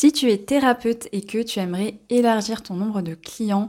Si tu es thérapeute et que tu aimerais élargir ton nombre de clients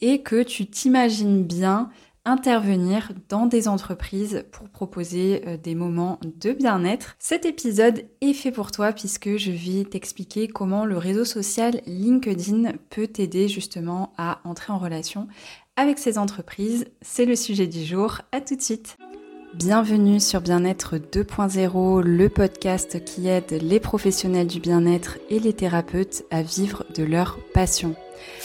et que tu t'imagines bien intervenir dans des entreprises pour proposer euh, des moments de bien-être. Cet épisode est fait pour toi puisque je vais t'expliquer comment le réseau social LinkedIn peut t'aider justement à entrer en relation avec ces entreprises. C'est le sujet du jour. À tout de suite. Bienvenue sur Bien-être 2.0, le podcast qui aide les professionnels du bien-être et les thérapeutes à vivre de leur passion.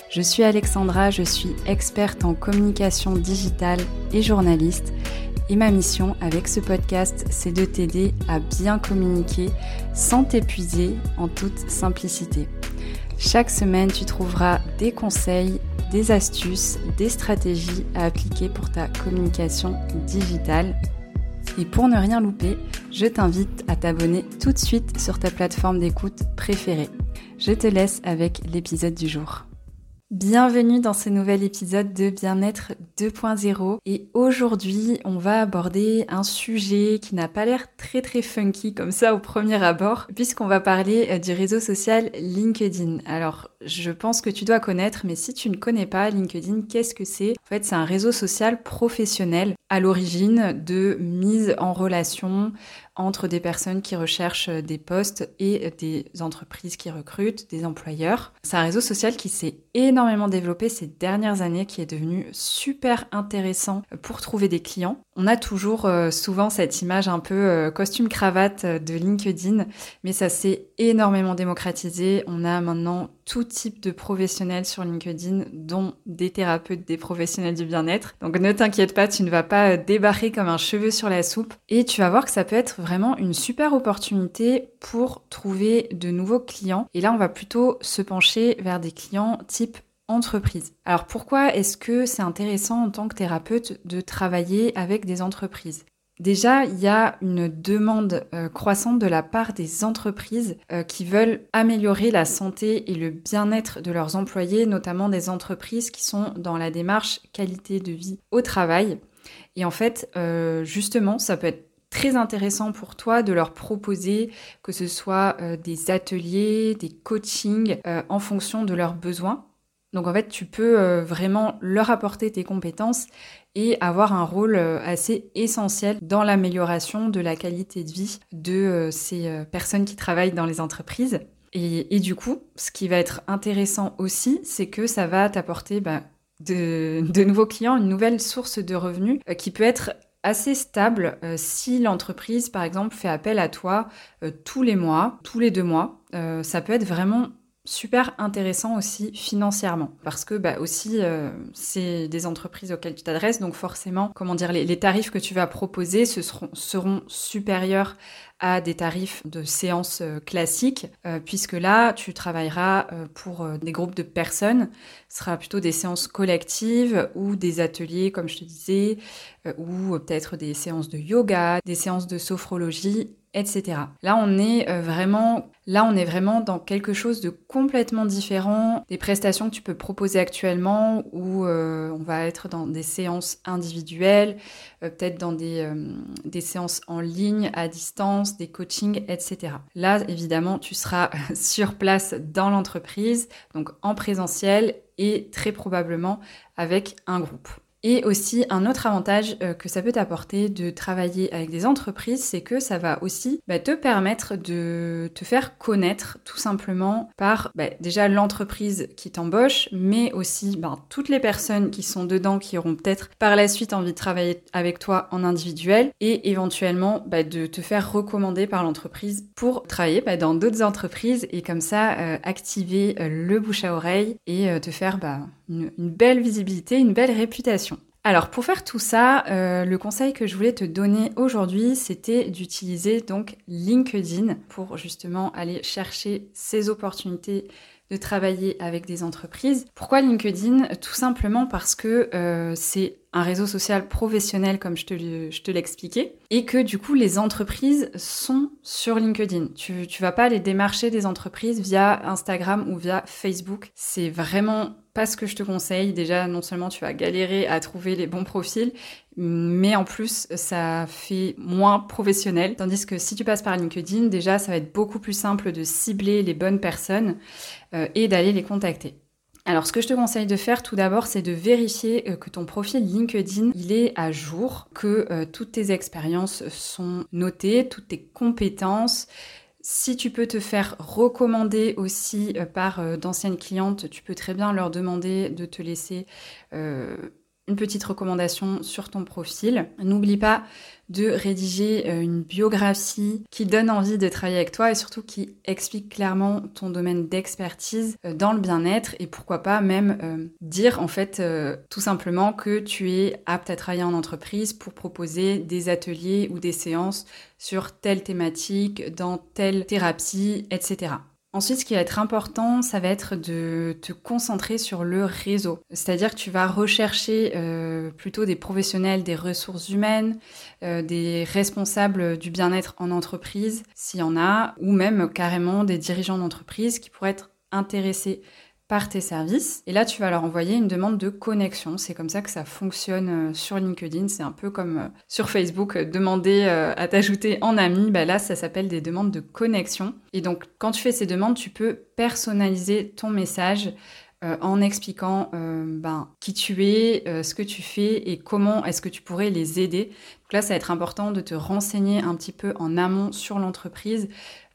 Je suis Alexandra, je suis experte en communication digitale et journaliste. Et ma mission avec ce podcast, c'est de t'aider à bien communiquer sans t'épuiser en toute simplicité. Chaque semaine, tu trouveras des conseils, des astuces, des stratégies à appliquer pour ta communication digitale. Et pour ne rien louper, je t'invite à t'abonner tout de suite sur ta plateforme d'écoute préférée. Je te laisse avec l'épisode du jour. Bienvenue dans ce nouvel épisode de Bien-être 2.0 et aujourd'hui on va aborder un sujet qui n'a pas l'air très très funky comme ça au premier abord puisqu'on va parler euh, du réseau social LinkedIn. Alors je pense que tu dois connaître mais si tu ne connais pas LinkedIn qu'est-ce que c'est? En fait c'est un réseau social professionnel à l'origine de mise en relation entre des personnes qui recherchent des postes et des entreprises qui recrutent, des employeurs. C'est un réseau social qui s'est énormément développé ces dernières années, qui est devenu super intéressant pour trouver des clients. On a toujours euh, souvent cette image un peu euh, costume-cravate de LinkedIn, mais ça s'est énormément démocratisé. On a maintenant tout type de professionnels sur LinkedIn, dont des thérapeutes, des professionnels du bien-être. Donc ne t'inquiète pas, tu ne vas pas débarrer comme un cheveu sur la soupe et tu vas voir que ça peut être vraiment une super opportunité pour trouver de nouveaux clients. Et là, on va plutôt se pencher vers des clients type entreprise. Alors pourquoi est-ce que c'est intéressant en tant que thérapeute de travailler avec des entreprises? Déjà, il y a une demande euh, croissante de la part des entreprises euh, qui veulent améliorer la santé et le bien-être de leurs employés, notamment des entreprises qui sont dans la démarche qualité de vie au travail. Et en fait, euh, justement, ça peut être très intéressant pour toi de leur proposer que ce soit des ateliers, des coachings en fonction de leurs besoins. Donc en fait, tu peux vraiment leur apporter tes compétences et avoir un rôle euh, assez essentiel dans l'amélioration de la qualité de vie de euh, ces euh, personnes qui travaillent dans les entreprises. Et, du coup, ce qui va être intéressant aussi, c'est que ça va t'apporter bah, de, nouveaux clients, une nouvelle source de revenus qui peut être assez stable si l'entreprise, par exemple, fait appel à toi tous les mois, tous les deux mois. ça peut être vraiment super intéressant aussi financièrement. Parce que bah aussi euh, c'est des entreprises auxquelles tu t'adresses donc forcément comment dire les, tarifs que tu vas proposer ce seront, supérieurs à des tarifs de séances euh, classiques euh, puisque là tu travailleras pour des groupes de personnes. Ce sera plutôt des séances collectives ou des ateliers comme je te disais ou peut-être des séances de yoga des séances de sophrologie etc. Là, on est euh, vraiment, là, on est vraiment dans quelque chose de complètement différent des prestations que tu peux proposer actuellement, où euh, on va être dans des séances individuelles, euh, peut-être dans des, des séances en ligne, à distance, des coachings, etc. Là, évidemment, tu seras sur place dans l'entreprise, donc en présentiel et très probablement avec un groupe. Et aussi, un autre avantage euh, que ça peut t'apporter de travailler avec des entreprises, c'est que ça va aussi bah, te permettre de te faire connaître tout simplement par bah, déjà l'entreprise qui t'embauche, mais aussi bah, toutes les personnes qui sont dedans qui auront peut-être par la suite envie de travailler avec toi en individuel et éventuellement de te faire recommander par l'entreprise pour travailler dans d'autres entreprises et comme ça euh, activer euh, le bouche à oreille et te faire une, belle visibilité, une belle réputation. Alors pour faire tout ça, euh, le conseil que je voulais te donner aujourd'hui, c'était d'utiliser donc LinkedIn pour justement aller chercher ces opportunités de travailler avec des entreprises. Pourquoi LinkedIn? Tout simplement parce que euh, c'est un réseau social professionnel comme je te, je te l'expliquais, et que du coup les entreprises sont sur LinkedIn. Tu, tu vas pas aller démarcher des entreprises via Instagram ou via Facebook. C'est vraiment pas ce que je te conseille. Déjà, non seulement tu vas galérer à trouver les bons profils, mais en plus, ça fait moins professionnel. Tandis que si tu passes par LinkedIn, déjà, ça va être beaucoup plus simple de cibler les bonnes personnes euh, et d'aller les contacter. Alors, ce que je te conseille de faire tout d'abord, c'est de vérifier euh, que ton profil LinkedIn, il est à jour, que euh, toutes tes expériences sont notées, toutes tes compétences. Si tu peux te faire recommander aussi euh, par d'anciennes clientes, tu peux très bien leur demander de te laisser petite recommandation sur ton profil. N'oublie pas de rédiger euh, une biographie qui donne envie de travailler avec toi et surtout qui explique clairement ton domaine d'expertise euh, dans le bien-être et pourquoi pas même euh, dire en fait tout simplement que tu es apte à travailler en entreprise pour proposer des ateliers ou des séances sur telle thématique, dans telle thérapie, etc. Ensuite, ce qui va être important, ça va être de te concentrer sur le réseau. C'est-à-dire que tu vas rechercher euh, plutôt des professionnels des ressources humaines, euh, des responsables du bien-être en entreprise, s'il y en a, ou même carrément des dirigeants d'entreprise qui pourraient être intéressés tes services. Et là, tu vas leur envoyer une demande de connexion. C'est comme ça que ça fonctionne euh, sur LinkedIn. C'est un peu comme euh, sur Facebook, euh, demander à t'ajouter en ami. Bah là, ça s'appelle des demandes de connexion. Et donc, quand tu fais ces demandes, tu peux personnaliser ton message en expliquant ben, qui tu es, ce que tu fais et comment est-ce que tu pourrais les aider. Donc là, ça va être important de te renseigner un petit peu en amont sur l'entreprise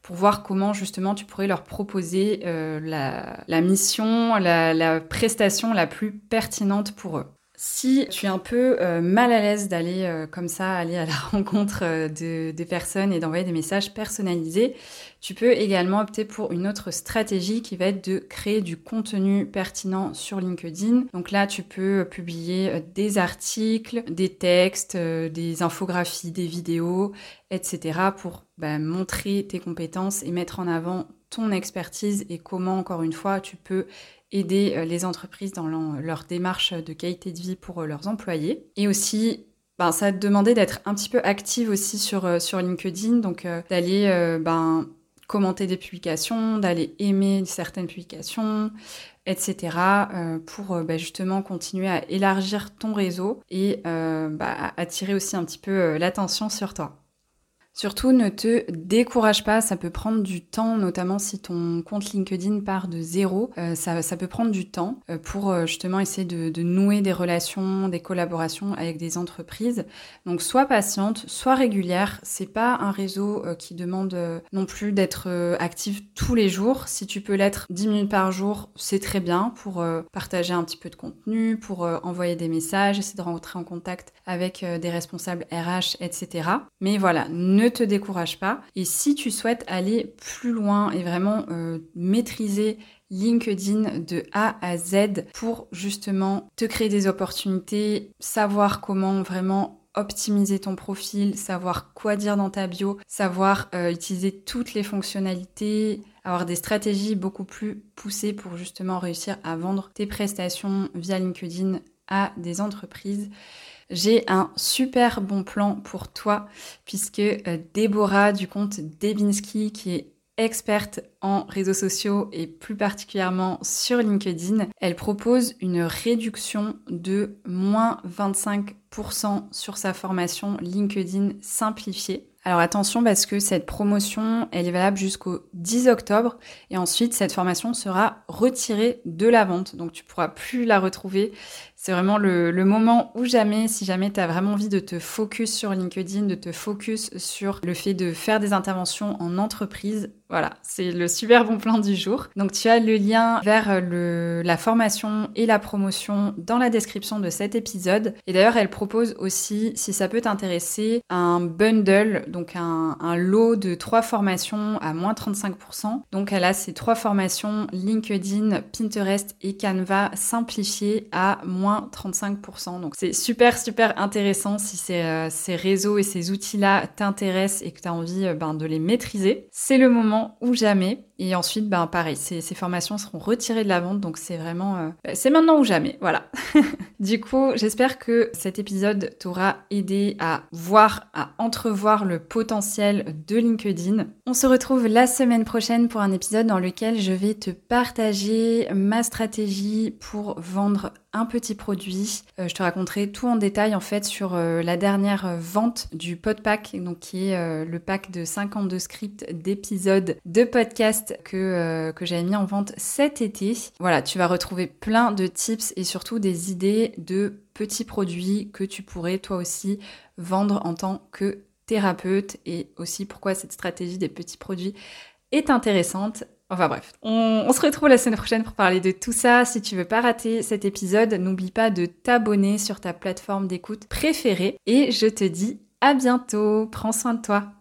pour voir comment justement tu pourrais leur proposer euh, la, mission, la, prestation la plus pertinente pour eux. Si tu es un peu euh, mal à l'aise d'aller euh, comme ça, aller à la rencontre euh, de, des personnes et d'envoyer des messages personnalisés, tu peux également opter pour une autre stratégie qui va être de créer du contenu pertinent sur LinkedIn. Donc là, tu peux publier des articles, des textes, des infographies, des vidéos, etc. pour bah, montrer tes compétences et mettre en avant ton expertise et comment, encore une fois, tu peux aider euh, les entreprises dans leur démarche de qualité de vie pour euh, leurs employés. Et aussi, ben, ça va te demander d'être un petit peu active aussi sur, euh, sur LinkedIn, donc d'aller ben, commenter des publications, d'aller aimer certaines publications, etc. pour ben, justement continuer à élargir ton réseau et bah, attirer aussi un petit peu l'attention sur toi. Surtout, ne te décourage pas, ça peut prendre du temps, notamment si ton compte LinkedIn part de zéro, euh, ça, peut prendre du temps euh, pour euh, justement essayer de, nouer des relations, des collaborations avec des entreprises. Donc, sois patiente, sois régulière. C'est pas un réseau qui demande non plus d'être actif tous les jours. Si tu peux l'être 10 minutes par jour, c'est très bien pour partager un petit peu de contenu, pour envoyer des messages, essayer de rentrer en contact avec des responsables RH, etc. Mais voilà, ne te décourage pas. Et si tu souhaites aller plus loin et vraiment euh, maîtriser LinkedIn de A à Z pour justement te créer des opportunités, savoir comment vraiment optimiser ton profil, savoir quoi dire dans ta bio, savoir euh, utiliser toutes les fonctionnalités, avoir des stratégies beaucoup plus poussées pour justement réussir à vendre tes prestations via LinkedIn à des entreprises j'ai un super bon plan pour toi puisque euh, Déborah du compte Debinski qui est experte en réseaux sociaux et plus particulièrement sur LinkedIn, elle propose une réduction de moins 25% sur sa formation LinkedIn simplifiée. Alors attention parce que cette promotion, elle est valable jusqu'au 10 octobre et ensuite cette formation sera retirée de la vente. Donc tu pourras plus la retrouver c'est vraiment le, moment où jamais, si jamais tu as vraiment envie de te focus sur LinkedIn, de te focus sur le fait de faire des interventions en entreprise, voilà, c'est le super bon plan du jour. Donc tu as le lien vers la formation et la promotion dans la description de cet épisode. Et d'ailleurs, elle propose aussi, si ça peut t'intéresser, un bundle, donc un, lot de trois formations à moins 35%. Donc elle a ces trois formations LinkedIn, Pinterest et Canva simplifiées à moins 35%. Donc c'est super, super intéressant si ces, euh, ces réseaux et ces outils-là t'intéressent et que tu as envie euh, ben, de les maîtriser. C'est le moment ou jamais. Et ensuite, ben pareil, ces, formations seront retirées de la vente, donc c'est vraiment, euh, c'est maintenant ou jamais, voilà. du coup, j'espère que cet épisode t'aura aidé à voir, à entrevoir le potentiel de LinkedIn. On se retrouve la semaine prochaine pour un épisode dans lequel je vais te partager ma stratégie pour vendre un petit produit. Euh, je te raconterai tout en détail en fait sur euh, la dernière vente du podpack, donc qui est le pack de 52 scripts d'épisodes de podcast que, que j'avais mis en vente cet été. Voilà, tu vas retrouver plein de tips et surtout des idées de petits produits que tu pourrais toi aussi vendre en tant que thérapeute et aussi pourquoi cette stratégie des petits produits est intéressante. Enfin bref, on, se retrouve la semaine prochaine pour parler de tout ça. Si tu veux pas rater cet épisode, n'oublie pas de t'abonner sur ta plateforme d'écoute préférée. Et je te dis à bientôt. Prends soin de toi.